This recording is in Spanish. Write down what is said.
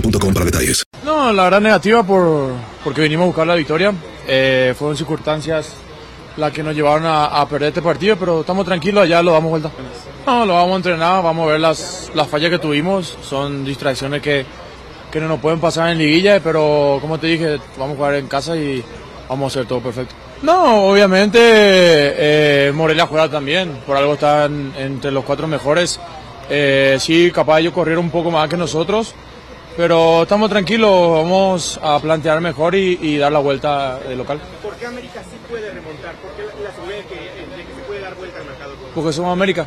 para detalles. No, la verdad negativa por, porque vinimos a buscar la victoria. Eh, fueron circunstancias las que nos llevaron a, a perder este partido, pero estamos tranquilos, allá lo damos vuelta. No, lo vamos a entrenar, vamos a ver las, las fallas que tuvimos. Son distracciones que, que no nos pueden pasar en liguilla, pero como te dije, vamos a jugar en casa y vamos a hacer todo perfecto. No, obviamente eh, Morelia juega también, por algo están entre los cuatro mejores. Eh, sí, capaz ellos corrieron un poco más que nosotros, pero estamos tranquilos, vamos a plantear mejor y, y dar la vuelta de local. ¿Por qué América sí puede remontar? ¿Por qué la, la seguridad de que, de que se puede dar vuelta al mercado? Porque somos América.